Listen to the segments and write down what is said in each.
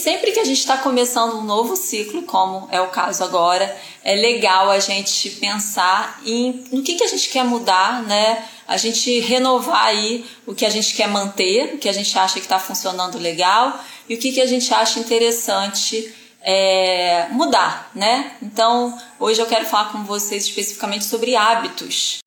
sempre que a gente está começando um novo ciclo, como é o caso agora, é legal a gente pensar em no que, que a gente quer mudar, né? A gente renovar aí o que a gente quer manter, o que a gente acha que está funcionando legal e o que, que a gente acha interessante é, mudar, né? Então, hoje eu quero falar com vocês especificamente sobre hábitos.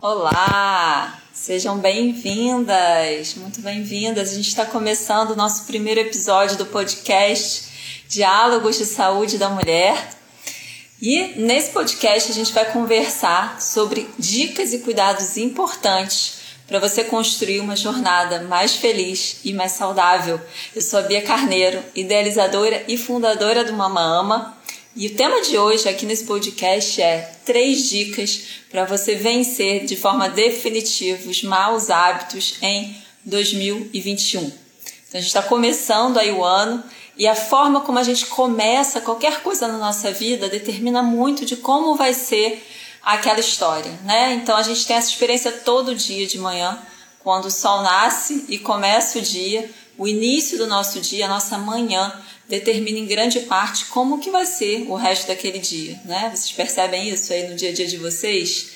Olá! Sejam bem-vindas, muito bem-vindas. A gente está começando o nosso primeiro episódio do podcast Diálogos de Saúde da Mulher. E nesse podcast a gente vai conversar sobre dicas e cuidados importantes para você construir uma jornada mais feliz e mais saudável. Eu sou a Bia Carneiro, idealizadora e fundadora do Mama Ama. E o tema de hoje aqui nesse podcast é três dicas para você vencer de forma definitiva os maus hábitos em 2021. Então a gente está começando aí o ano e a forma como a gente começa qualquer coisa na nossa vida determina muito de como vai ser aquela história, né? Então a gente tem essa experiência todo dia de manhã, quando o sol nasce e começa o dia, o início do nosso dia, a nossa manhã determina em grande parte como que vai ser o resto daquele dia, né? Vocês percebem isso aí no dia a dia de vocês?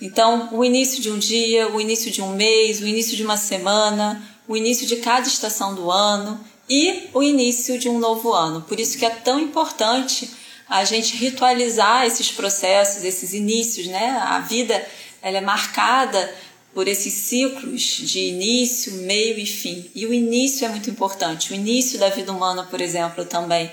Então, o início de um dia, o início de um mês, o início de uma semana, o início de cada estação do ano e o início de um novo ano. Por isso que é tão importante a gente ritualizar esses processos, esses inícios, né? A vida ela é marcada por esses ciclos de início, meio e fim. E o início é muito importante. O início da vida humana, por exemplo, também.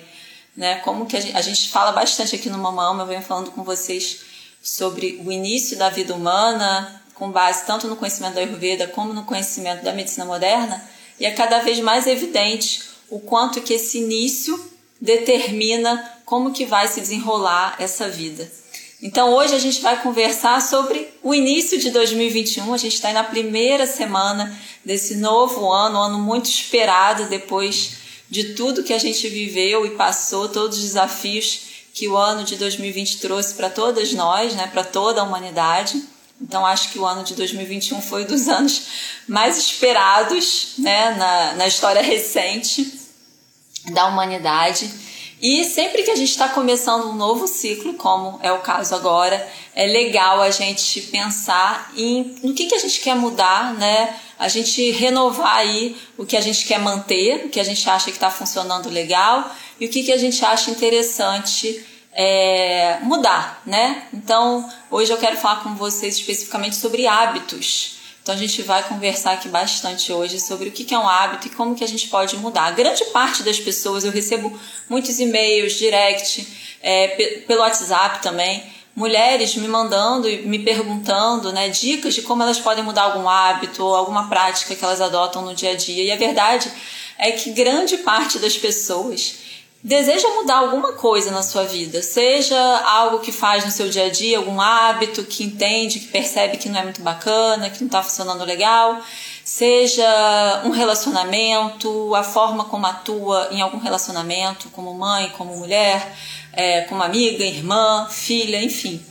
Né? Como que a gente, a gente fala bastante aqui no Mamama, eu venho falando com vocês sobre o início da vida humana, com base tanto no conhecimento da Ayurveda como no conhecimento da medicina moderna, e é cada vez mais evidente o quanto que esse início determina como que vai se desenrolar essa vida. Então hoje a gente vai conversar sobre o início de 2021. A gente está na primeira semana desse novo ano, um ano muito esperado depois de tudo que a gente viveu e passou, todos os desafios que o ano de 2020 trouxe para todas nós, né, para toda a humanidade. Então acho que o ano de 2021 foi um dos anos mais esperados né, na, na história recente da humanidade. E sempre que a gente está começando um novo ciclo, como é o caso agora, é legal a gente pensar em no que, que a gente quer mudar, né? A gente renovar aí o que a gente quer manter, o que a gente acha que está funcionando legal e o que, que a gente acha interessante é, mudar, né? Então, hoje eu quero falar com vocês especificamente sobre hábitos. Então a gente vai conversar aqui bastante hoje sobre o que é um hábito e como que a gente pode mudar. A grande parte das pessoas, eu recebo muitos e-mails, direct, é, pelo WhatsApp também, mulheres me mandando e me perguntando né, dicas de como elas podem mudar algum hábito ou alguma prática que elas adotam no dia a dia. E a verdade é que grande parte das pessoas deseja mudar alguma coisa na sua vida, seja algo que faz no seu dia a dia, algum hábito que entende, que percebe que não é muito bacana, que não está funcionando legal, seja um relacionamento, a forma como atua em algum relacionamento, como mãe, como mulher, é, como amiga, irmã, filha, enfim.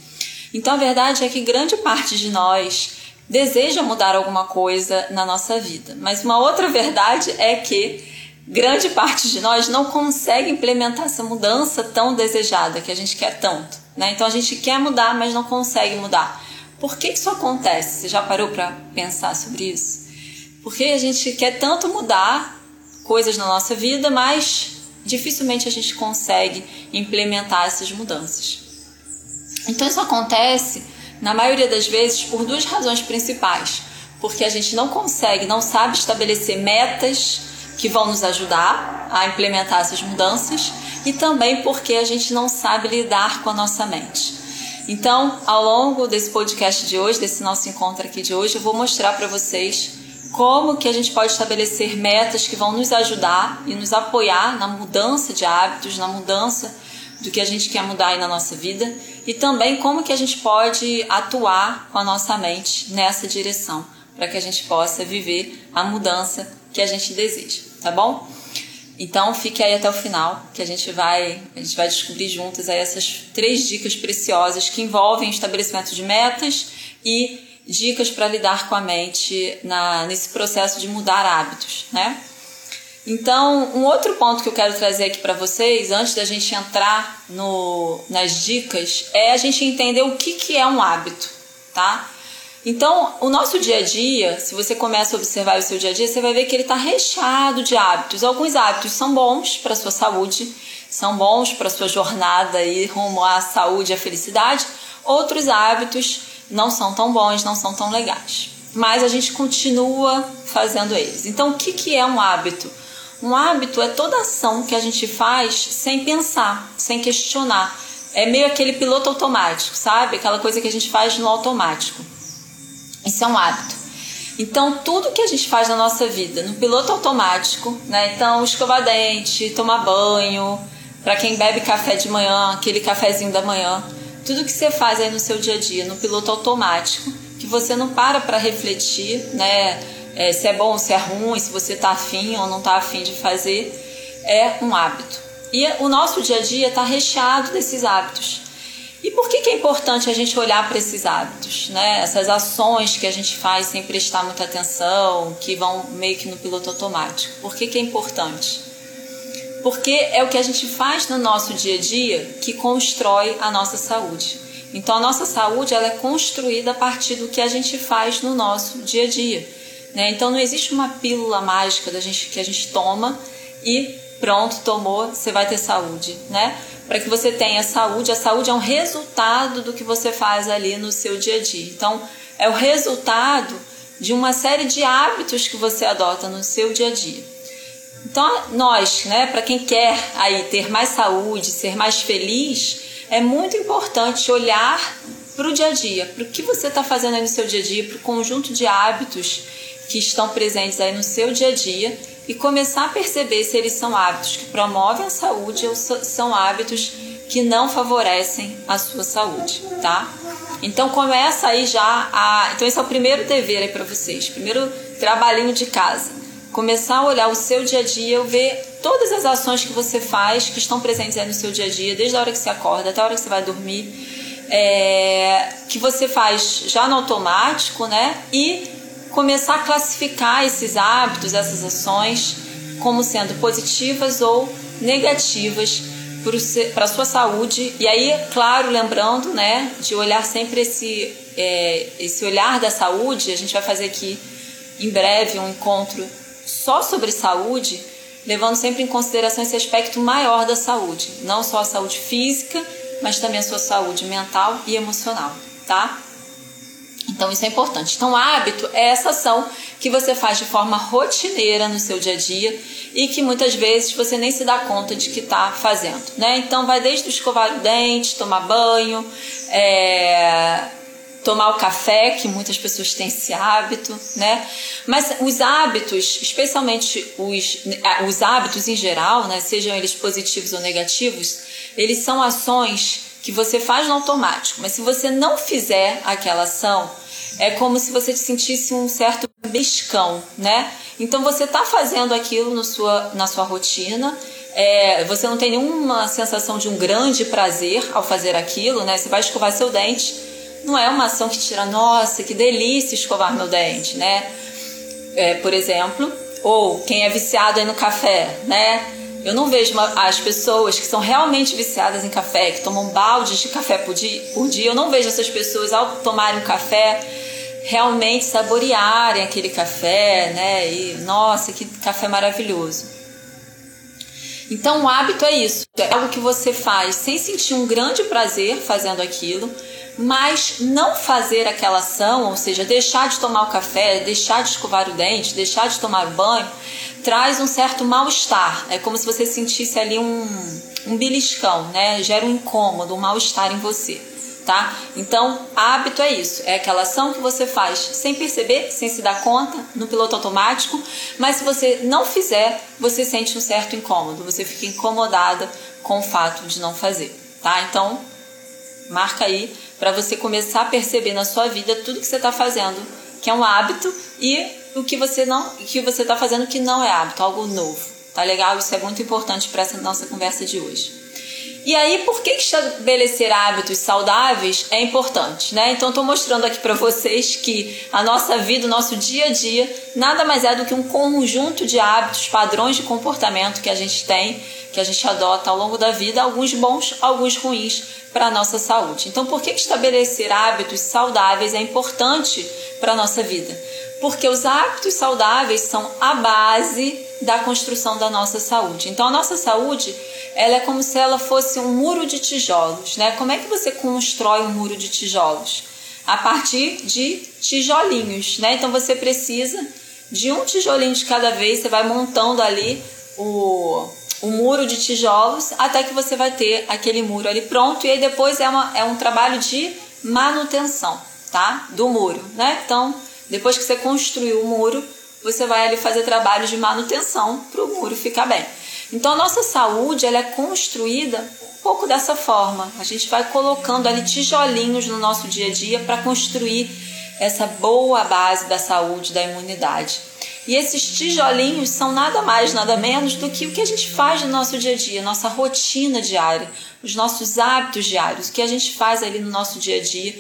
Então a verdade é que grande parte de nós deseja mudar alguma coisa na nossa vida, mas uma outra verdade é que grande parte de nós não consegue implementar essa mudança tão desejada que a gente quer tanto. Né? Então a gente quer mudar, mas não consegue mudar. Por que, isso acontece? Você já parou para pensar sobre isso? Porque a gente quer tanto mudar coisas na nossa vida, mas dificilmente a gente consegue implementar essas mudanças. Então isso acontece, na maioria das vezes, por duas razões principais. Porque a gente não consegue, não sabe estabelecer metas que vão nos ajudar a implementar essas mudanças e também porque a gente não sabe lidar com a nossa mente. Então, ao longo desse podcast de hoje, desse nosso encontro aqui de hoje, eu vou mostrar para vocês como que a gente pode estabelecer metas que vão nos ajudar e nos apoiar na mudança de hábitos, na mudança do que a gente quer mudar aí na nossa vida e também como que a gente pode atuar com a nossa mente nessa direção para que a gente possa viver a mudança que a gente deseja tá bom? Então fique aí até o final, que a gente vai, a gente vai descobrir juntos aí essas três dicas preciosas que envolvem estabelecimento de metas e dicas para lidar com a mente na, nesse processo de mudar hábitos, né? Então, um outro ponto que eu quero trazer aqui para vocês, antes da gente entrar no, nas dicas, é a gente entender o que, que é um hábito, tá? Então, o nosso dia a dia, se você começa a observar o seu dia a dia, você vai ver que ele está recheado de hábitos. Alguns hábitos são bons para a sua saúde, são bons para a sua jornada aí rumo à saúde e à felicidade. Outros hábitos não são tão bons, não são tão legais. Mas a gente continua fazendo eles. Então, o que, que é um hábito? Um hábito é toda ação que a gente faz sem pensar, sem questionar. É meio aquele piloto automático, sabe? Aquela coisa que a gente faz no automático. Isso é um hábito. Então, tudo que a gente faz na nossa vida, no piloto automático, né? Então, escovar dente, tomar banho, para quem bebe café de manhã, aquele cafezinho da manhã, tudo que você faz aí no seu dia a dia, no piloto automático, que você não para para refletir, né? É, se é bom, se é ruim, se você está afim ou não está afim de fazer, é um hábito. E o nosso dia a dia está recheado desses hábitos. E por que, que é importante a gente olhar para esses hábitos, né? Essas ações que a gente faz sem prestar muita atenção, que vão meio que no piloto automático. Por que, que é importante? porque é o que a gente faz no nosso dia a dia que constrói a nossa saúde. Então a nossa saúde ela é construída a partir do que a gente faz no nosso dia a dia. Né? Então não existe uma pílula mágica da gente, que a gente toma e pronto, tomou, você vai ter saúde. Né? Para que você tenha saúde, a saúde é um resultado do que você faz ali no seu dia a dia. Então é o resultado de uma série de hábitos que você adota no seu dia a dia. Então, nós, né, para quem quer aí ter mais saúde, ser mais feliz, é muito importante olhar para o dia a dia, para o que você está fazendo aí no seu dia a dia, para o conjunto de hábitos que estão presentes aí no seu dia a dia e começar a perceber se eles são hábitos que promovem a saúde ou são hábitos que não favorecem a sua saúde, tá? Então começa aí já a, então esse é o primeiro dever aí para vocês, primeiro trabalhinho de casa começar a olhar o seu dia a dia, ver todas as ações que você faz, que estão presentes aí no seu dia a dia, desde a hora que você acorda até a hora que você vai dormir, é, que você faz já no automático, né? E começar a classificar esses hábitos, essas ações, como sendo positivas ou negativas para a sua saúde. E aí, claro, lembrando, né, de olhar sempre esse, é, esse olhar da saúde, a gente vai fazer aqui em breve um encontro só sobre saúde, levando sempre em consideração esse aspecto maior da saúde, não só a saúde física, mas também a sua saúde mental e emocional, tá? Então isso é importante. Então, hábito é essa ação que você faz de forma rotineira no seu dia a dia e que muitas vezes você nem se dá conta de que está fazendo, né? Então vai desde escovar o dente, tomar banho, é, tomar o café, que muitas pessoas têm esse hábito, né? Mas os hábitos, especialmente os, os hábitos em geral, né, sejam eles positivos ou negativos, eles são ações que você faz no automático. Mas se você não fizer aquela ação, é como se você sentisse um certo bescão, né? Então você está fazendo aquilo no sua, na sua rotina. É, você não tem nenhuma sensação de um grande prazer ao fazer aquilo, né? Você vai escovar seu dente, não é uma ação que tira, nossa, que delícia escovar meu dente, né? É, por exemplo, ou quem é viciado no café, né? Eu não vejo uma, as pessoas que são realmente viciadas em café, que tomam baldes de café por dia, por dia, eu não vejo essas pessoas ao tomarem um café realmente saborearem aquele café, né? E nossa, que café maravilhoso. Então, o hábito é isso, é algo que você faz sem sentir um grande prazer fazendo aquilo, mas não fazer aquela ação, ou seja, deixar de tomar o café, deixar de escovar o dente, deixar de tomar banho, traz um certo mal-estar. É como se você sentisse ali um, um beliscão, né? Gera um incômodo, um mal-estar em você. Tá? Então, hábito é isso, é aquela ação que você faz sem perceber, sem se dar conta, no piloto automático, mas se você não fizer, você sente um certo incômodo, você fica incomodada com o fato de não fazer, tá? Então, marca aí para você começar a perceber na sua vida tudo que você está fazendo, que é um hábito, e o que você não, que você está fazendo que não é hábito, algo novo. Tá legal? Isso é muito importante para essa nossa conversa de hoje. E aí, por que estabelecer hábitos saudáveis é importante, né? Então, estou mostrando aqui para vocês que a nossa vida, o nosso dia a dia, nada mais é do que um conjunto de hábitos, padrões de comportamento que a gente tem, que a gente adota ao longo da vida, alguns bons, alguns ruins para a nossa saúde. Então, por que estabelecer hábitos saudáveis é importante para a nossa vida? Porque os hábitos saudáveis são a base da construção da nossa saúde. Então, a nossa saúde ela é como se ela fosse um muro de tijolos, né? Como é que você constrói um muro de tijolos? A partir de tijolinhos, né? Então você precisa de um tijolinho de cada vez, você vai montando ali o, o muro de tijolos até que você vai ter aquele muro ali pronto e aí depois é, uma, é um trabalho de manutenção, tá? Do muro, né? Então, depois que você construiu o muro, você vai ali fazer trabalho de manutenção para o muro ficar bem. Então a nossa saúde ela é construída um pouco dessa forma. A gente vai colocando ali tijolinhos no nosso dia a dia para construir essa boa base da saúde, da imunidade. E esses tijolinhos são nada mais, nada menos do que o que a gente faz no nosso dia a dia, nossa rotina diária, os nossos hábitos diários, o que a gente faz ali no nosso dia a dia,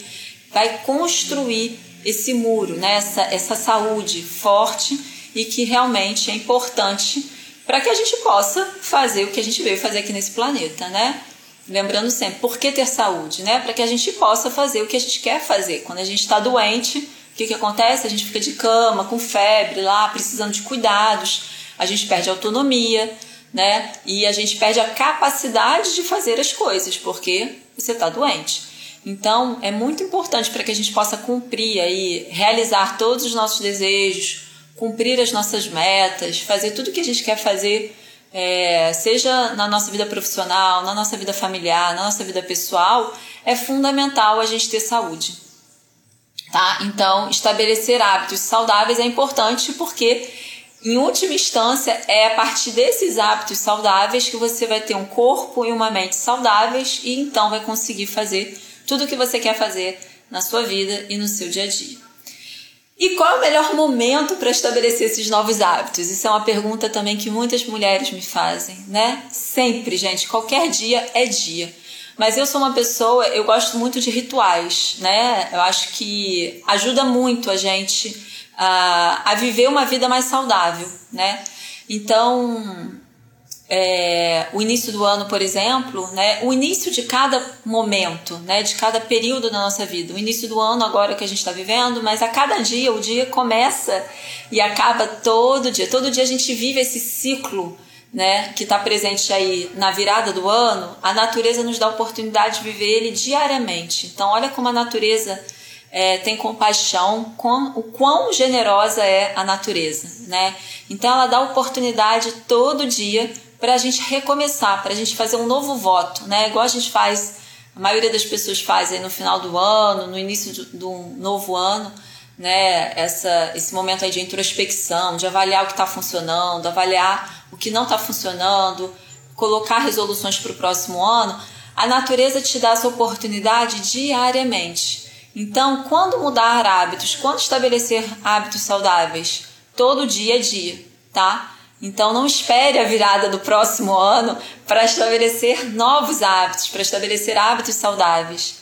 vai construir esse muro, né? essa, essa saúde forte e que realmente é importante para que a gente possa fazer o que a gente veio fazer aqui nesse planeta, né? Lembrando sempre, por que ter saúde, né? Para que a gente possa fazer o que a gente quer fazer. Quando a gente está doente, o que, que acontece? A gente fica de cama, com febre lá, precisando de cuidados, a gente perde autonomia, né? E a gente perde a capacidade de fazer as coisas, porque você está doente. Então, é muito importante para que a gente possa cumprir aí, realizar todos os nossos desejos, cumprir as nossas metas, fazer tudo o que a gente quer fazer, é, seja na nossa vida profissional, na nossa vida familiar, na nossa vida pessoal, é fundamental a gente ter saúde. Tá? Então, estabelecer hábitos saudáveis é importante porque, em última instância, é a partir desses hábitos saudáveis que você vai ter um corpo e uma mente saudáveis e então vai conseguir fazer tudo que você quer fazer na sua vida e no seu dia a dia. E qual é o melhor momento para estabelecer esses novos hábitos? Isso é uma pergunta também que muitas mulheres me fazem, né? Sempre, gente, qualquer dia é dia. Mas eu sou uma pessoa, eu gosto muito de rituais, né? Eu acho que ajuda muito a gente a, a viver uma vida mais saudável, né? Então, é, o início do ano, por exemplo, né, o início de cada momento, né, de cada período da nossa vida. O início do ano agora que a gente está vivendo, mas a cada dia, o dia começa e acaba todo dia. Todo dia a gente vive esse ciclo né, que está presente aí na virada do ano. A natureza nos dá a oportunidade de viver ele diariamente. Então, olha como a natureza é, tem compaixão, com, o quão generosa é a natureza, né? Então, ela dá oportunidade todo dia para a gente recomeçar, para a gente fazer um novo voto, né? Igual a gente faz, a maioria das pessoas faz aí no final do ano, no início do, do novo ano, né? Essa, esse momento aí de introspecção, de avaliar o que está funcionando, avaliar o que não está funcionando, colocar resoluções para o próximo ano. A natureza te dá essa oportunidade diariamente. Então, quando mudar hábitos, quando estabelecer hábitos saudáveis? Todo dia é dia, tá? Então não espere a virada do próximo ano para estabelecer novos hábitos, para estabelecer hábitos saudáveis.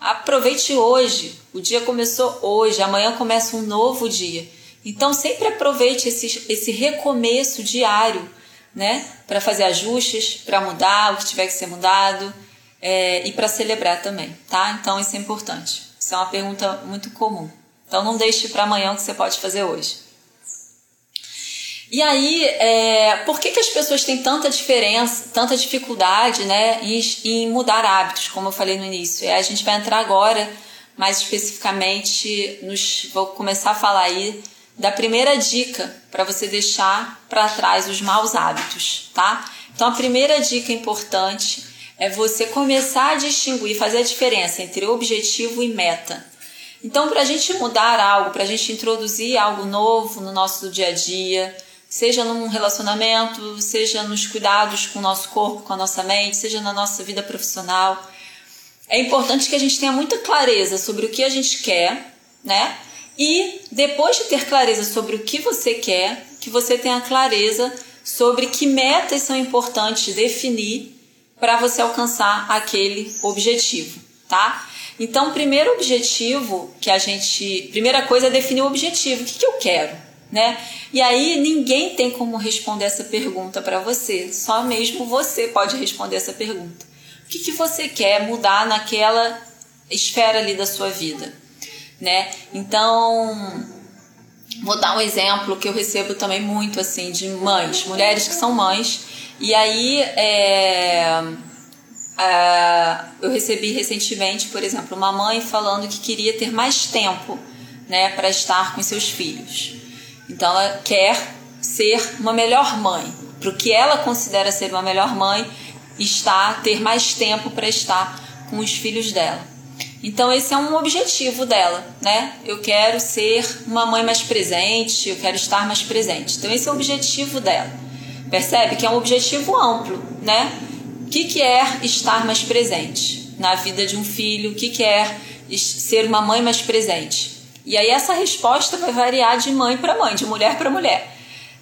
Aproveite hoje. O dia começou hoje, amanhã começa um novo dia. Então sempre aproveite esse, esse recomeço diário, né? Para fazer ajustes, para mudar o que tiver que ser mudado é, e para celebrar também, tá? Então isso é importante. Isso é uma pergunta muito comum. Então não deixe para amanhã o que você pode fazer hoje. E aí, é, por que, que as pessoas têm tanta diferença, tanta dificuldade né, em, em mudar hábitos, como eu falei no início? É, a gente vai entrar agora, mais especificamente, nos, vou começar a falar aí da primeira dica para você deixar para trás os maus hábitos, tá? Então, a primeira dica importante é você começar a distinguir, fazer a diferença entre objetivo e meta. Então, para a gente mudar algo, para a gente introduzir algo novo no nosso dia a dia, seja num relacionamento, seja nos cuidados com o nosso corpo, com a nossa mente, seja na nossa vida profissional. É importante que a gente tenha muita clareza sobre o que a gente quer, né? E depois de ter clareza sobre o que você quer, que você tenha clareza sobre que metas são importantes definir para você alcançar aquele objetivo, tá? Então, primeiro objetivo que a gente. Primeira coisa é definir o objetivo. O que, que eu quero? Né? E aí ninguém tem como responder essa pergunta para você, só mesmo você pode responder essa pergunta. O que, que você quer mudar naquela esfera ali da sua vida, né? Então, vou dar um exemplo que eu recebo também muito assim de mães, mulheres que são mães, e aí é, é, eu recebi recentemente, por exemplo, uma mãe falando que queria ter mais tempo, né, para estar com seus filhos. Então ela quer ser uma melhor mãe, para o que ela considera ser uma melhor mãe, está ter mais tempo para estar com os filhos dela. Então esse é um objetivo dela, né? Eu quero ser uma mãe mais presente, eu quero estar mais presente. Então esse é o objetivo dela. Percebe que é um objetivo amplo, né? O que, que é estar mais presente na vida de um filho? O que, que é ser uma mãe mais presente? E aí essa resposta vai variar de mãe para mãe, de mulher para mulher,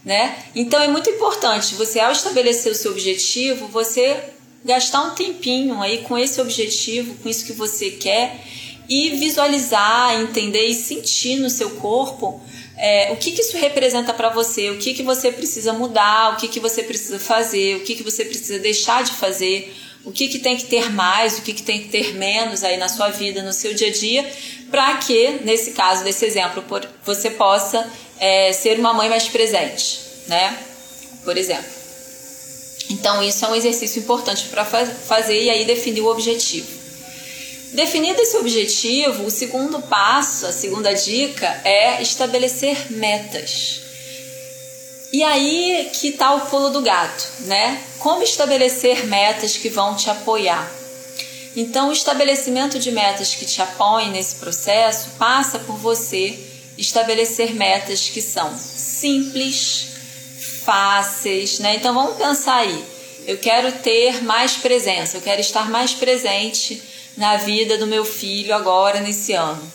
né? Então é muito importante você ao estabelecer o seu objetivo, você gastar um tempinho aí com esse objetivo, com isso que você quer e visualizar, entender e sentir no seu corpo é, o que, que isso representa para você, o que, que você precisa mudar, o que, que você precisa fazer, o que, que você precisa deixar de fazer, o que, que tem que ter mais, o que, que tem que ter menos aí na sua vida, no seu dia a dia, para que, nesse caso, desse exemplo, você possa é, ser uma mãe mais presente, né? Por exemplo. Então, isso é um exercício importante para fazer e aí definir o objetivo. Definido esse objetivo, o segundo passo, a segunda dica é estabelecer metas. E aí que está o pulo do gato, né? Como estabelecer metas que vão te apoiar? Então, o estabelecimento de metas que te apoiem nesse processo passa por você estabelecer metas que são simples, fáceis, né? Então vamos pensar aí. Eu quero ter mais presença, eu quero estar mais presente na vida do meu filho agora nesse ano.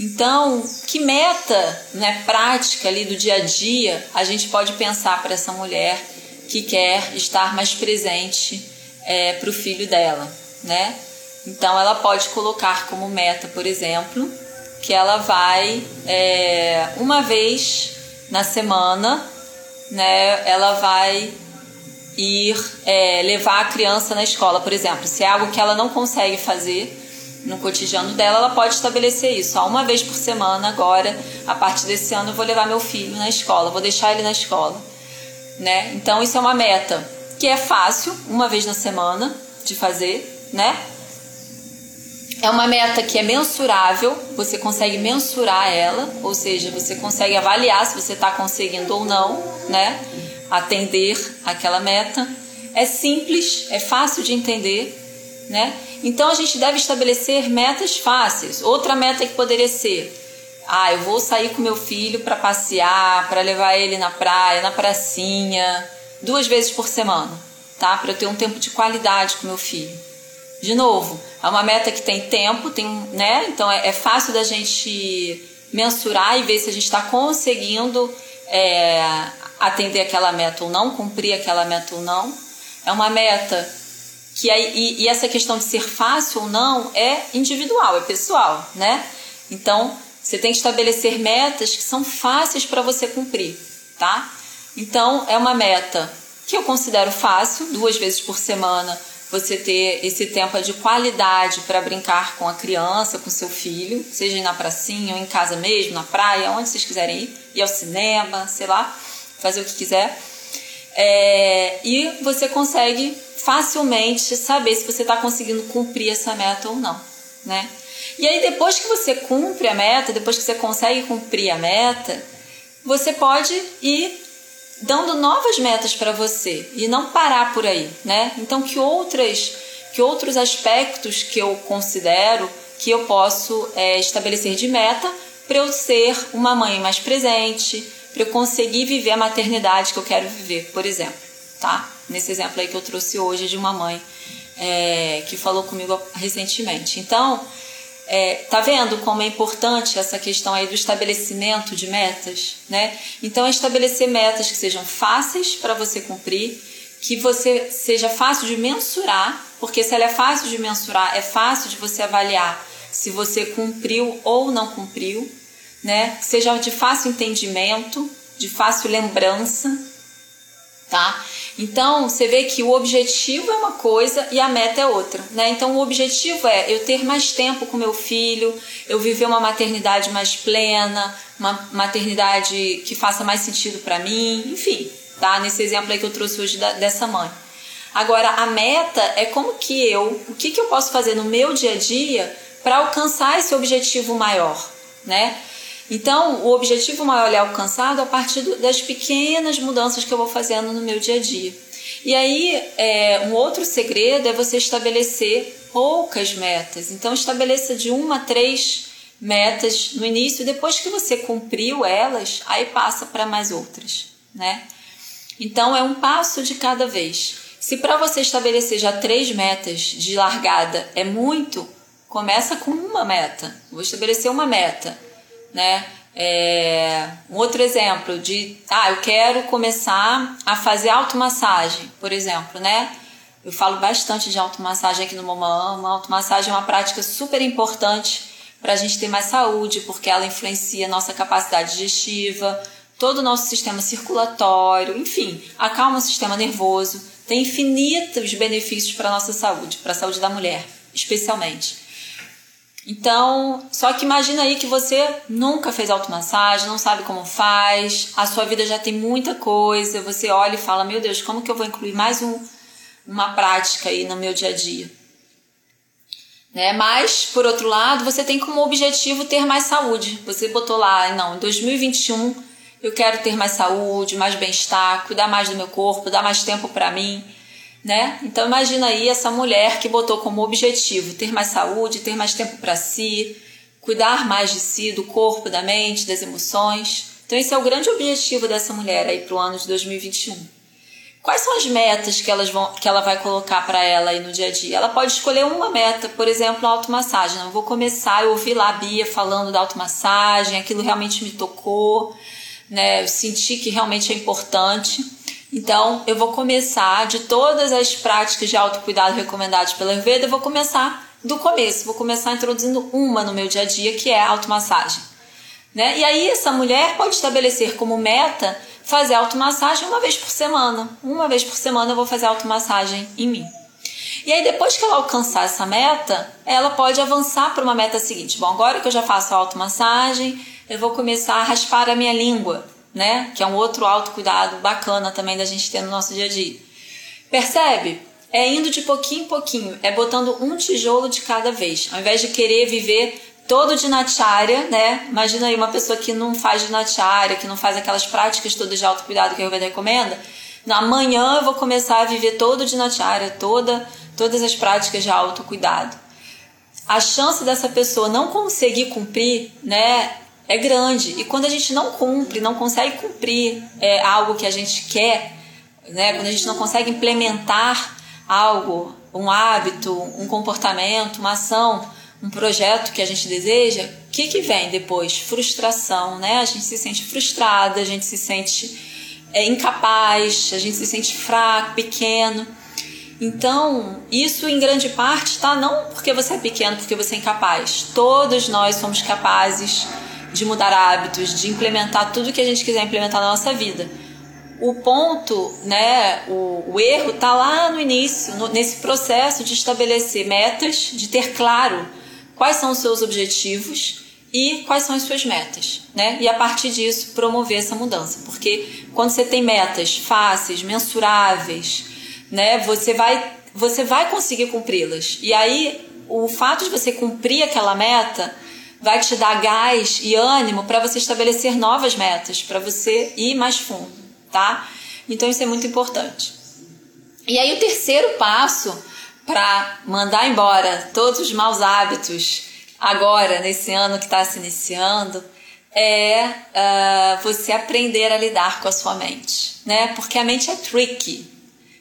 Então, que meta, né, prática ali do dia a dia a gente pode pensar para essa mulher que quer estar mais presente é, para o filho dela, né? Então, ela pode colocar como meta, por exemplo, que ela vai é, uma vez na semana né, ela vai ir é, levar a criança na escola, por exemplo. Se é algo que ela não consegue fazer no cotidiano dela, ela pode estabelecer isso. Ó, uma vez por semana, agora, a partir desse ano, eu vou levar meu filho na escola, vou deixar ele na escola. Né? Então, isso é uma meta que é fácil, uma vez na semana, de fazer, né? É uma meta que é mensurável, você consegue mensurar ela, ou seja, você consegue avaliar se você está conseguindo ou não, né? Atender aquela meta. É simples, é fácil de entender, né? Então a gente deve estabelecer metas fáceis. Outra meta que poderia ser: ah, eu vou sair com meu filho para passear, para levar ele na praia, na pracinha, duas vezes por semana, tá? Para eu ter um tempo de qualidade com meu filho. De novo, é uma meta que tem tempo, tem, né? Então é, é fácil da gente mensurar e ver se a gente está conseguindo é, atender aquela meta ou não, cumprir aquela meta ou não. É uma meta que aí, e, e essa questão de ser fácil ou não é individual, é pessoal, né? Então você tem que estabelecer metas que são fáceis para você cumprir, tá? Então é uma meta que eu considero fácil, duas vezes por semana você ter esse tempo de qualidade para brincar com a criança, com seu filho, seja na pracinha ou em casa mesmo, na praia, onde vocês quiserem ir, ir ao cinema, sei lá, fazer o que quiser. É, e você consegue facilmente saber se você está conseguindo cumprir essa meta ou não, né? E aí depois que você cumpre a meta, depois que você consegue cumprir a meta, você pode ir dando novas metas para você e não parar por aí, né? Então que outras que outros aspectos que eu considero que eu posso é, estabelecer de meta para eu ser uma mãe mais presente, para eu conseguir viver a maternidade que eu quero viver, por exemplo, tá? Nesse exemplo aí que eu trouxe hoje de uma mãe é, que falou comigo recentemente. Então, é, tá vendo como é importante essa questão aí do estabelecimento de metas, né? Então, é estabelecer metas que sejam fáceis para você cumprir, que você seja fácil de mensurar, porque se ela é fácil de mensurar, é fácil de você avaliar se você cumpriu ou não cumpriu, né? Seja de fácil entendimento, de fácil lembrança, tá? Então, você vê que o objetivo é uma coisa e a meta é outra, né? Então, o objetivo é eu ter mais tempo com meu filho, eu viver uma maternidade mais plena, uma maternidade que faça mais sentido para mim, enfim, tá? Nesse exemplo aí que eu trouxe hoje da, dessa mãe. Agora, a meta é como que eu, o que, que eu posso fazer no meu dia a dia para alcançar esse objetivo maior, né? Então, o objetivo maior é alcançado a partir das pequenas mudanças que eu vou fazendo no meu dia a dia. E aí, é, um outro segredo é você estabelecer poucas metas. Então, estabeleça de uma a três metas no início, depois que você cumpriu elas, aí passa para mais outras, né? Então é um passo de cada vez. Se para você estabelecer já três metas de largada é muito, começa com uma meta. Vou estabelecer uma meta, né? É, um outro exemplo de, ah, eu quero começar a fazer automassagem, por exemplo, né? Eu falo bastante de automassagem aqui no Mamã Ama. Automassagem é uma prática super importante para a gente ter mais saúde, porque ela influencia a nossa capacidade digestiva, todo o nosso sistema circulatório, enfim, acalma o sistema nervoso, tem infinitos benefícios para a nossa saúde, para a saúde da mulher, especialmente. Então, só que imagina aí que você nunca fez automassagem, não sabe como faz, a sua vida já tem muita coisa, você olha e fala: Meu Deus, como que eu vou incluir mais um, uma prática aí no meu dia a dia? Né? Mas, por outro lado, você tem como objetivo ter mais saúde. Você botou lá, não, em 2021 eu quero ter mais saúde, mais bem-estar, cuidar mais do meu corpo, dar mais tempo para mim, né? Então imagina aí essa mulher que botou como objetivo ter mais saúde, ter mais tempo para si, cuidar mais de si, do corpo, da mente, das emoções. Então esse é o grande objetivo dessa mulher aí para o ano de 2021. Quais são as metas que, elas vão, que ela vai colocar para ela aí no dia a dia? Ela pode escolher uma meta, por exemplo, a automassagem. Não vou começar, eu ouvi lá a Bia falando da automassagem, aquilo realmente me tocou né? Eu senti que realmente é importante. Então, eu vou começar de todas as práticas de autocuidado recomendadas pela Ayurveda, eu vou começar do começo, vou começar introduzindo uma no meu dia a dia, que é a automassagem. Né? E aí, essa mulher pode estabelecer como meta fazer automassagem uma vez por semana. Uma vez por semana eu vou fazer automassagem em mim. E aí, depois que ela alcançar essa meta, ela pode avançar para uma meta seguinte. Bom, agora que eu já faço a automassagem, eu vou começar a raspar a minha língua, né? Que é um outro autocuidado bacana também da gente ter no nosso dia a dia. Percebe? É indo de pouquinho em pouquinho, é botando um tijolo de cada vez, ao invés de querer viver todo de nacharya, né? Imagina aí uma pessoa que não faz de nacharya, que não faz aquelas práticas todas de autocuidado que a Ayurveda recomenda. Amanhã eu vou começar a viver todo de nacharya, toda, todas as práticas de autocuidado. A chance dessa pessoa não conseguir cumprir, né, é grande. E quando a gente não cumpre, não consegue cumprir é, algo que a gente quer, né? quando a gente não consegue implementar algo, um hábito, um comportamento, uma ação, um projeto que a gente deseja, o que, que vem depois? Frustração, né? A gente se sente frustrada, a gente se sente é, incapaz, a gente se sente fraco, pequeno. Então, isso em grande parte está não porque você é pequeno, porque você é incapaz. Todos nós somos capazes de mudar hábitos, de implementar tudo que a gente quiser implementar na nossa vida. O ponto, né, o, o erro está lá no início, no, nesse processo de estabelecer metas, de ter claro quais são os seus objetivos e quais são as suas metas, né? E a partir disso promover essa mudança, porque quando você tem metas fáceis, mensuráveis, né, você vai você vai conseguir cumpri-las. E aí o fato de você cumprir aquela meta vai te dar gás e ânimo para você estabelecer novas metas, para você ir mais fundo, tá? Então isso é muito importante. E aí o terceiro passo para mandar embora todos os maus hábitos agora nesse ano que está se iniciando é uh, você aprender a lidar com a sua mente, né? Porque a mente é tricky.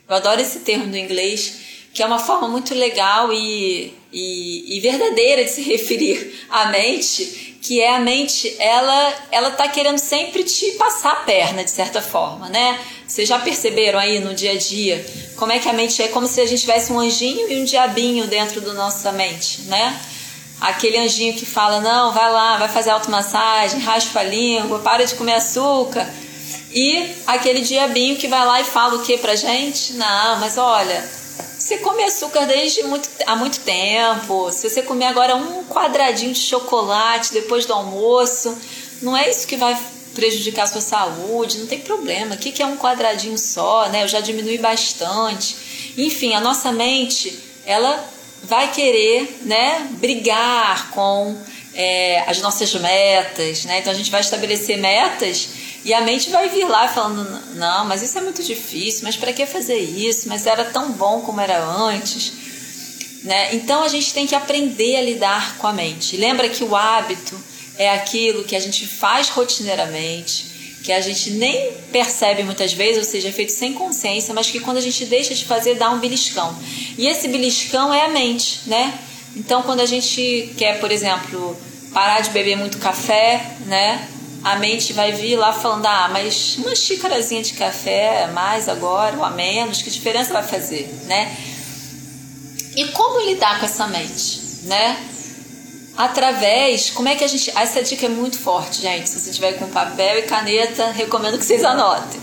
Eu adoro esse termo do inglês que é uma forma muito legal e, e, e verdadeira de se referir à mente, que é a mente, ela ela tá querendo sempre te passar a perna de certa forma, né? Vocês já perceberam aí no dia a dia como é que a mente é como se a gente tivesse um anjinho e um diabinho dentro da nossa mente, né? Aquele anjinho que fala: "Não, vai lá, vai fazer automassagem, raspa a língua, para de comer açúcar". E aquele diabinho que vai lá e fala o que pra gente? Não, mas olha, você come açúcar desde muito, há muito tempo. Se você comer agora um quadradinho de chocolate depois do almoço, não é isso que vai prejudicar a sua saúde, não tem problema. O que é um quadradinho só, né? Eu já diminui bastante. Enfim, a nossa mente, ela vai querer, né, brigar com é, as nossas metas, né? Então a gente vai estabelecer metas e a mente vai vir lá falando: não, mas isso é muito difícil, mas para que fazer isso? Mas era tão bom como era antes. Né? Então a gente tem que aprender a lidar com a mente. Lembra que o hábito é aquilo que a gente faz rotineiramente, que a gente nem percebe muitas vezes, ou seja, é feito sem consciência, mas que quando a gente deixa de fazer dá um beliscão. E esse beliscão é a mente, né? Então quando a gente quer, por exemplo, parar de beber muito café, né? a mente vai vir lá falando: ah, mas uma xícarazinha de café mais agora ou a menos, que diferença vai fazer, né? E como lidar com essa mente, né? Através, como é que a gente. Essa dica é muito forte, gente. Se você tiver com papel e caneta, recomendo que vocês anotem,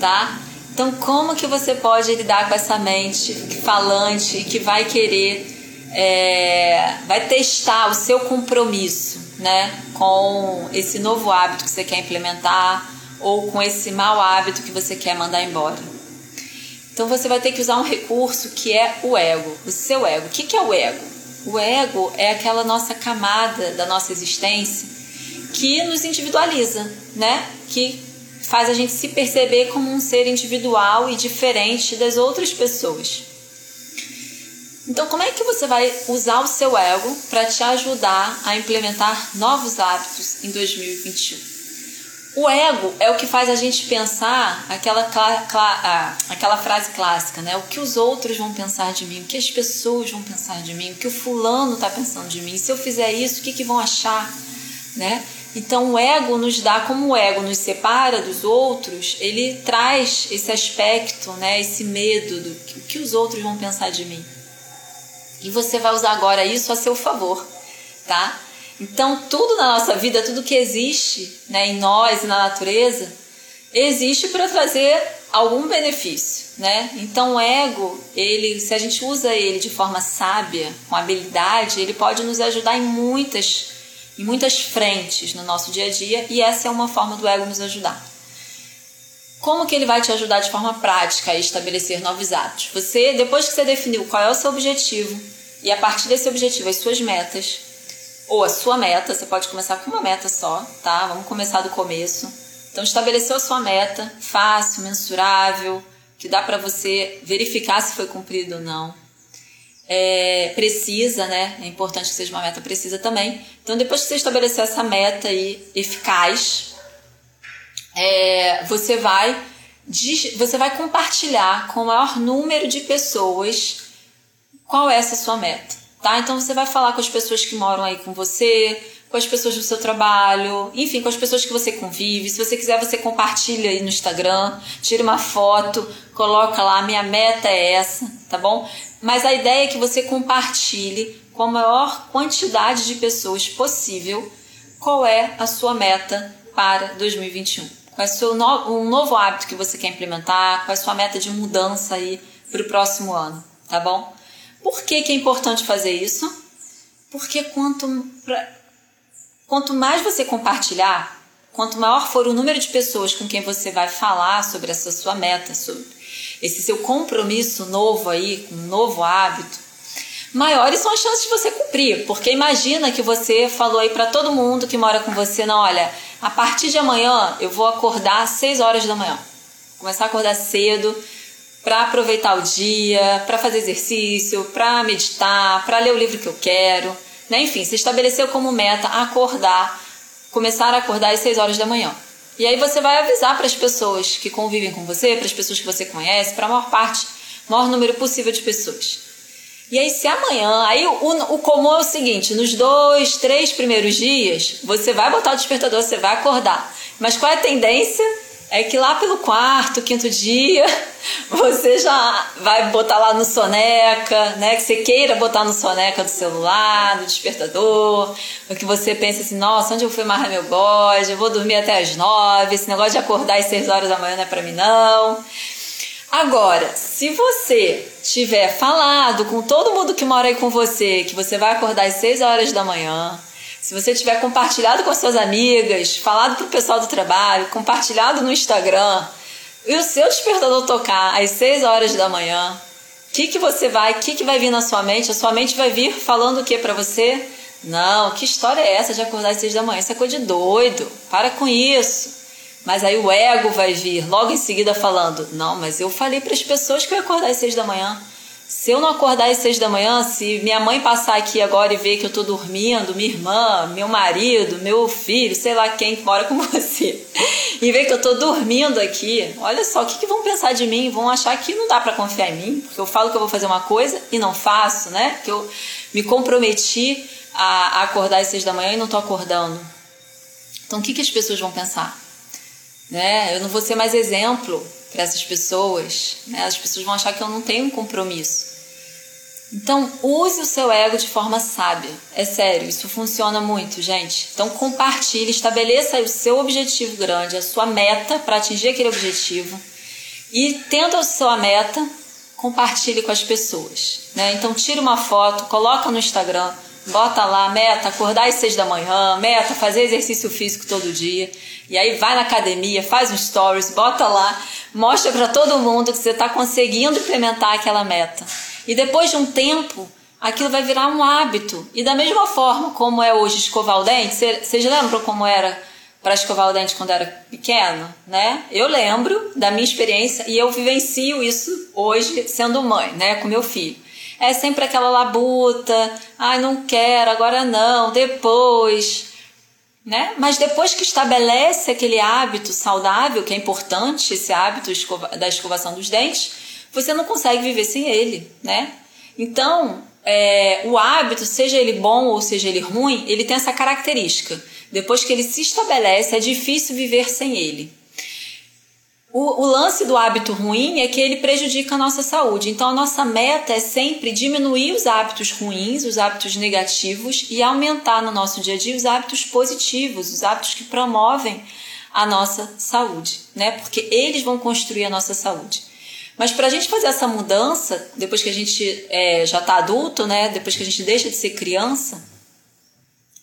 tá? Então, como que você pode lidar com essa mente falante que vai querer, é, vai testar o seu compromisso, né, com esse novo hábito que você quer implementar ou com esse mau hábito que você quer mandar embora. Então você vai ter que usar um recurso que é o ego, o seu ego. O que é o ego? O ego é aquela nossa camada da nossa existência que nos individualiza, né? Que faz a gente se perceber como um ser individual e diferente das outras pessoas. Então, como é que você vai usar o seu ego para te ajudar a implementar novos hábitos em 2021? O ego é o que faz a gente pensar aquela, ah, aquela frase clássica, né? O que os outros vão pensar de mim, o que as pessoas vão pensar de mim, o que o fulano está pensando de mim. Se eu fizer isso, o que, que vão achar, né? Então, o ego nos dá, como o ego nos separa dos outros, ele traz esse aspecto, né? Esse medo do o que os outros vão pensar de mim. E você vai usar agora isso a seu favor, tá? Então, tudo na nossa vida, tudo que existe né, em nós e na natureza, existe para trazer algum benefício, né? Então, o ego, ele, se a gente usa ele de forma sábia, com habilidade, ele pode nos ajudar em muitas, em muitas frentes no nosso dia a dia, e essa é uma forma do ego nos ajudar. Como que ele vai te ajudar de forma prática a estabelecer novos hábitos? Você, depois que você definiu qual é o seu objetivo e a partir desse objetivo as suas metas ou a sua meta, você pode começar com uma meta só, tá? Vamos começar do começo. Então estabeleceu a sua meta, fácil, mensurável, que dá para você verificar se foi cumprido ou não. É, precisa, né? É importante que seja uma meta precisa também. Então, depois que você estabeleceu essa meta aí eficaz, é, você vai você vai compartilhar com o maior número de pessoas qual é essa sua meta, tá? Então você vai falar com as pessoas que moram aí com você, com as pessoas do seu trabalho, enfim, com as pessoas que você convive. Se você quiser, você compartilha aí no Instagram, tira uma foto, coloca lá, minha meta é essa, tá bom? Mas a ideia é que você compartilhe com a maior quantidade de pessoas possível qual é a sua meta para 2021 qual é o seu um novo hábito que você quer implementar, qual é a sua meta de mudança aí para o próximo ano, tá bom? Por que, que é importante fazer isso? Porque quanto, pra, quanto mais você compartilhar, quanto maior for o número de pessoas com quem você vai falar sobre essa sua meta, sobre esse seu compromisso novo aí, com um novo hábito, maiores são as chances de você cumprir. Porque imagina que você falou aí para todo mundo que mora com você, não, olha, a partir de amanhã eu vou acordar às 6 horas da manhã. Começar a acordar cedo para aproveitar o dia, para fazer exercício, para meditar, para ler o livro que eu quero. Né? Enfim, se estabeleceu como meta acordar, começar a acordar às 6 horas da manhã. E aí você vai avisar para as pessoas que convivem com você, para as pessoas que você conhece, para a maior parte, maior número possível de pessoas. E aí, se amanhã, aí o, o comum é o seguinte: nos dois, três primeiros dias, você vai botar o despertador, você vai acordar. Mas qual é a tendência? É que lá pelo quarto, quinto dia, você já vai botar lá no soneca, né? Que você queira botar no soneca do celular, do despertador, ou que você pense assim, nossa, onde eu fui amarrar meu bode? Eu vou dormir até as nove, esse negócio de acordar às seis horas da manhã não é pra mim, não. Agora, se você tiver falado com todo mundo que mora aí com você que você vai acordar às 6 horas da manhã, se você tiver compartilhado com as suas amigas, falado pro pessoal do trabalho, compartilhado no Instagram, e o seu despertador tocar às 6 horas da manhã, o que, que você vai, o que, que vai vir na sua mente? A sua mente vai vir falando o que para você? Não, que história é essa de acordar às 6 da manhã? Isso é coisa de doido. Para com isso. Mas aí o ego vai vir logo em seguida falando: Não, mas eu falei para as pessoas que eu ia acordar às seis da manhã. Se eu não acordar às seis da manhã, se minha mãe passar aqui agora e ver que eu tô dormindo, minha irmã, meu marido, meu filho, sei lá quem mora com você, e ver que eu tô dormindo aqui, olha só, o que, que vão pensar de mim? Vão achar que não dá para confiar em mim, porque eu falo que eu vou fazer uma coisa e não faço, né? Que eu me comprometi a, acordar às seis da manhã e não tô acordando. Então, o que, que as pessoas vão pensar? Né? Eu não vou ser mais exemplo para essas pessoas, né? As pessoas vão achar que eu não tenho um compromisso. Então, use o seu ego de forma sábia. É sério, isso funciona muito, gente. Então, compartilhe, estabeleça o seu objetivo grande, a sua meta para atingir aquele objetivo. E, tendo a sua meta, compartilhe com as pessoas. Né? Então, tire uma foto, coloca no Instagram, bota lá, meta, acordar às seis da manhã, meta, fazer exercício físico todo dia. E aí vai na academia, faz um stories, bota lá, mostra para todo mundo que você está conseguindo implementar aquela meta. E depois de um tempo, aquilo vai virar um hábito. E da mesma forma como é hoje escovar o dente, vocês lembram como era para escovar o dente quando era pequeno, né? Eu lembro da minha experiência e eu vivencio isso hoje sendo mãe, né, com meu filho. É sempre aquela labuta, ai, não quero, agora não, depois né? Mas depois que estabelece aquele hábito saudável, que é importante, esse hábito da escovação dos dentes, você não consegue viver sem ele, né? Então, é, o hábito, seja ele bom ou seja ele ruim, ele tem essa característica. Depois que ele se estabelece, é difícil viver sem ele. O, o, lance do hábito ruim é que ele prejudica a nossa saúde. Então, a nossa meta é sempre diminuir os hábitos ruins, os hábitos negativos e aumentar no nosso dia a dia os hábitos positivos, os hábitos que promovem a nossa saúde, né? Porque eles vão construir a nossa saúde. Mas para a gente fazer essa mudança, depois que a gente é, já está adulto, né? Depois que a gente deixa de ser criança,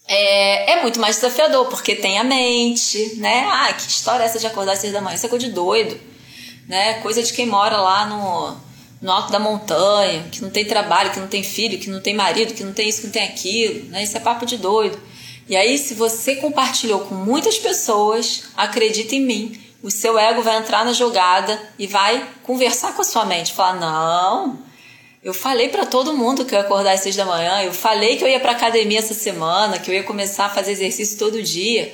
é, é, muito mais desafiador, porque tem a mente, né? Ah, que história é essa de acordar às seis da manhã? Isso é coisa de doido, né? Coisa de quem mora lá no, no alto da montanha, que não tem trabalho, que não tem filho, que não tem marido, que não tem isso, que não tem aquilo, né? Isso é papo de doido. E aí, se você compartilhou com muitas pessoas, acredita em mim, o seu ego vai entrar na jogada e vai conversar com a sua mente, falar: não, eu falei para todo mundo que eu ia acordar às seis da manhã. Eu falei que eu ia para academia essa semana, que eu ia começar a fazer exercício todo dia,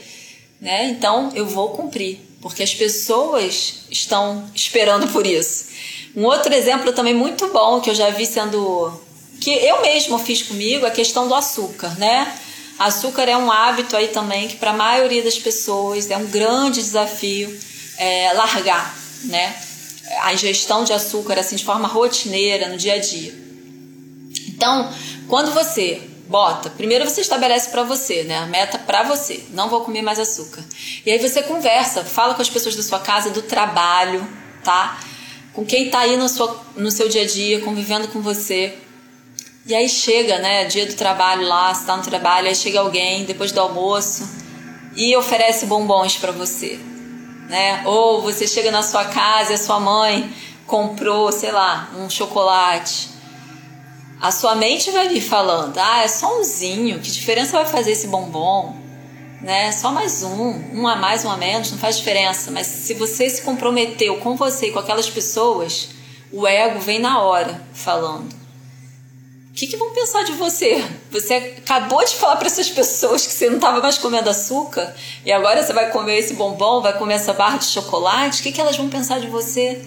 né? Então eu vou cumprir, porque as pessoas estão esperando por isso. Um outro exemplo também muito bom que eu já vi sendo que eu mesmo fiz comigo é a questão do açúcar, né? Açúcar é um hábito aí também que para a maioria das pessoas é um grande desafio é, largar, né? A ingestão de açúcar assim de forma rotineira no dia a dia. Então, quando você bota, primeiro você estabelece para você, né, a meta para você, não vou comer mais açúcar. E aí você conversa, fala com as pessoas da sua casa, do trabalho, tá? Com quem tá aí no, sua, no seu dia a dia, convivendo com você. E aí chega, né, dia do trabalho lá, você tá no trabalho, aí chega alguém depois do almoço e oferece bombons para você né? Ou você chega na sua casa e a sua mãe comprou, sei lá, um chocolate. A sua mente vai vir falando: "Ah, é só umzinho, que diferença vai fazer esse bombom?" Né? Só mais um, um a mais, um a menos, não faz diferença. Mas se você se comprometeu com você e com aquelas pessoas, o ego vem na hora falando que, que, vão pensar de você? Você acabou de falar para essas pessoas que você não estava mais comendo açúcar e agora você vai comer esse bombom, vai comer essa barra de chocolate. O que, que elas vão pensar de você?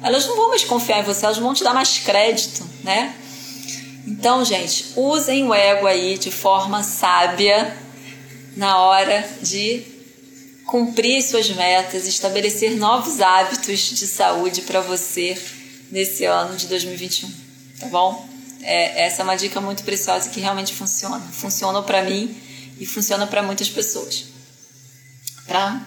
Elas não vão mais confiar em você, elas vão te dar mais crédito, né? Então, gente, usem o ego aí de forma sábia na hora de cumprir suas metas, estabelecer novos hábitos de saúde para você nesse ano de 2021, tá bom? É, essa é uma dica muito preciosa que realmente funciona. Funcionou para mim e funciona para muitas pessoas. Para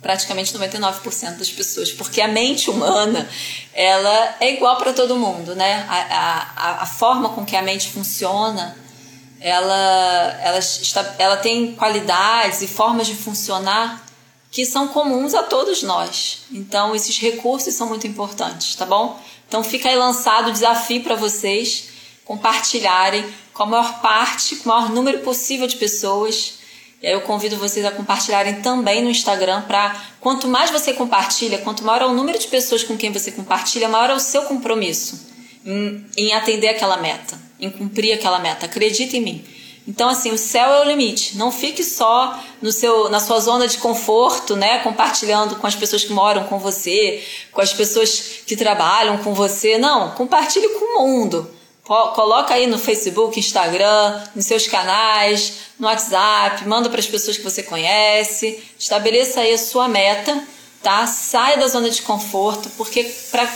praticamente 99% das pessoas, porque a mente humana ela é igual para todo mundo, né? A, a, a forma com que a mente funciona, ela, ela, está, ela tem qualidades e formas de funcionar que são comuns a todos nós. Então, esses recursos são muito importantes, tá bom? Então, fica aí lançado o desafio para vocês compartilharem com a maior parte, com o maior número possível de pessoas e aí eu convido vocês a compartilharem também no Instagram para quanto mais você compartilha, quanto maior é o número de pessoas com quem você compartilha, maior é o seu compromisso em, em atender aquela meta, em cumprir aquela meta. Acredita em mim. Então, assim, o céu é o limite. Não fique só no seu, na sua zona de conforto, né? Compartilhando com as pessoas que moram com você, com as pessoas que trabalham com você. Não, compartilhe com o mundo. Coloca aí no Facebook, Instagram, nos seus canais, no WhatsApp, manda para as pessoas que você conhece, estabeleça aí a sua meta, tá? Saia da zona de conforto, porque para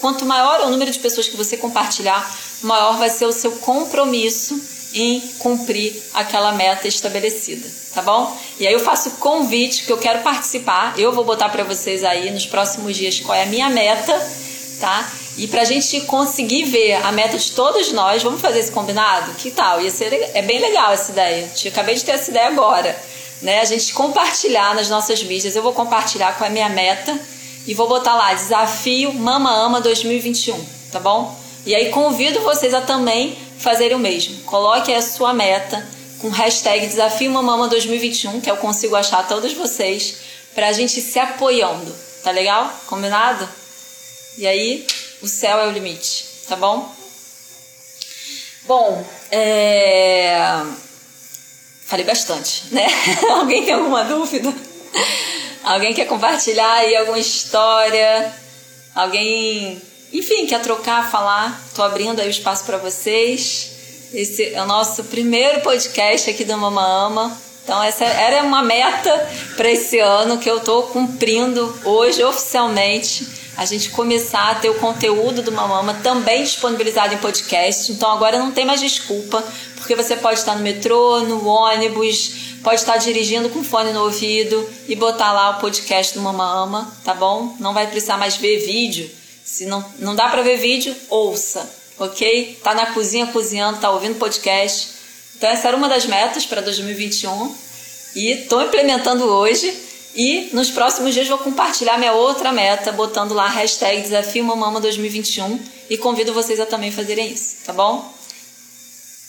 quanto maior o número de pessoas que você compartilhar, maior vai ser o seu compromisso em cumprir aquela meta estabelecida, tá bom? E aí eu faço convite que eu quero participar, eu vou botar para vocês aí nos próximos dias qual é a minha meta, tá? E para a gente conseguir ver a meta de todos nós, vamos fazer esse combinado? Que tal? Ia ser, é bem legal essa ideia. Eu acabei de ter essa ideia agora. Né? A gente compartilhar nas nossas mídias. Eu vou compartilhar com a minha meta e vou botar lá Desafio Mama Ama 2021, tá bom? E aí convido vocês a também fazerem o mesmo. Coloque a sua meta com hashtag Desafio Mama Ama 2021, que eu consigo achar todos vocês, para a gente se apoiando. Tá legal? Combinado? E aí, o céu é o limite, tá bom? Bom, é... falei bastante, né? Alguém tem alguma dúvida? Alguém quer compartilhar aí alguma história? Alguém, enfim, quer trocar, falar? Tô abrindo aí o espaço para vocês. Esse é o nosso primeiro podcast aqui do Mama Ama. Então essa era uma meta para esse ano que eu estou cumprindo hoje oficialmente a gente começar a ter o conteúdo do Mamama também disponibilizado em podcast. Então agora não tem mais desculpa, porque você pode estar no metrô, no ônibus, pode estar dirigindo com fone no ouvido e botar lá o podcast do Mamama, tá bom? Não vai precisar mais ver vídeo. Se não, não dá para ver vídeo, ouça, ok? Tá na cozinha cozinhando, tá ouvindo podcast. Então essa era uma das metas para 2021 e estou implementando hoje. E nos próximos dias vou compartilhar minha outra meta, botando lá a hashtag Desafio Mamama 2021 e convido vocês a também fazerem isso, tá bom?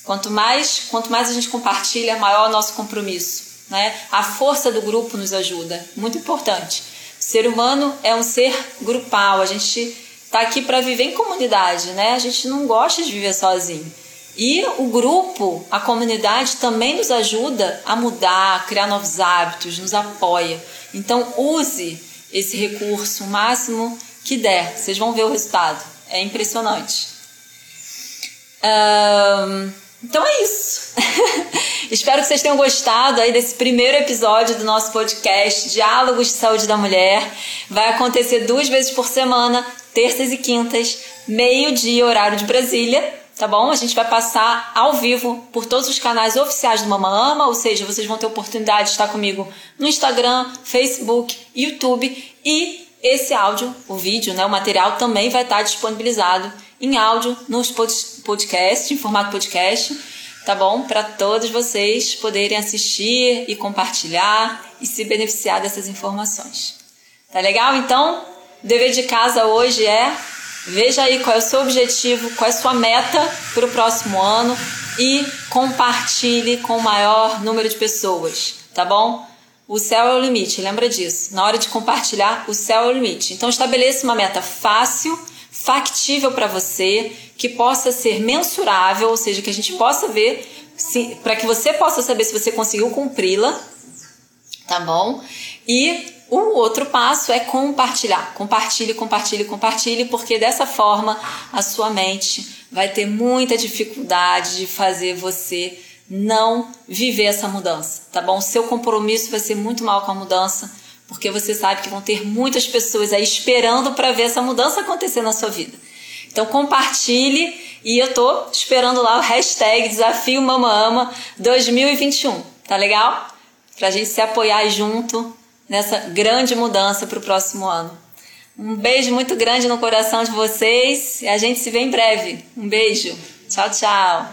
Quanto mais, quanto mais a gente compartilha, maior é o nosso compromisso. Né? A força do grupo nos ajuda, muito importante. O ser humano é um ser grupal, a gente está aqui para viver em comunidade, né? A gente não gosta de viver sozinho. E o grupo, a comunidade também nos ajuda a mudar, a criar novos hábitos, nos apoia. Então use esse recurso o máximo que der. Vocês vão ver o resultado. É impressionante. Um, então é isso. Espero que vocês tenham gostado aí desse primeiro episódio do nosso podcast Diálogos de Saúde da Mulher. Vai acontecer duas vezes por semana, terças e quintas, meio-dia, horário de Brasília tá bom? A gente vai passar ao vivo por todos os canais oficiais do Mama Ama, ou seja, vocês vão ter oportunidade de estar comigo no Instagram, Facebook, YouTube e esse áudio, o vídeo, né, o material também vai estar disponibilizado em áudio nos podcast, em formato podcast, tá bom? Para todos vocês poderem assistir e compartilhar e se beneficiar dessas informações. Tá legal? Então, o dever de casa hoje é Veja aí qual é o seu objetivo, qual é a sua meta para o próximo ano e compartilhe com o maior número de pessoas, tá bom? O céu é o limite, lembra disso. Na hora de compartilhar, o céu é o limite. Então estabeleça uma meta fácil, factível para você, que possa ser mensurável, ou seja, que a gente possa ver para que você possa saber se você conseguiu cumpri-la, tá bom? E O outro passo é compartilhar. Compartilhe, compartilhe, compartilhe, porque dessa forma a sua mente vai ter muita dificuldade de fazer você não viver essa mudança, tá bom? Seu compromisso vai ser muito mal com a mudança, porque você sabe que vão ter muitas pessoas aí esperando para ver essa mudança acontecer na sua vida. Então compartilhe e eu tô esperando lá o hashtag Desafio Mama Ama 2021, tá legal? Pra gente se apoiar junto nessa grande mudança para o próximo ano. Um beijo muito grande no coração de vocês e a gente se vê em breve. Um beijo. Tchau, tchau.